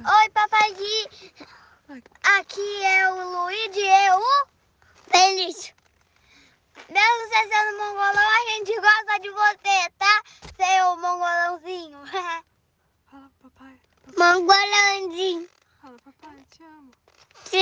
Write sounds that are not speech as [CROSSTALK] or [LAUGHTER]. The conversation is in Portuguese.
Oi, papai Gui. Aqui é o Luigi e eu o Felício. Mesmo você sendo mongolão, a gente gosta de você, tá? Seu é mongolãozinho. [LAUGHS] Fala, papai. Mongolãozinho. Fala, papai, te amo. Te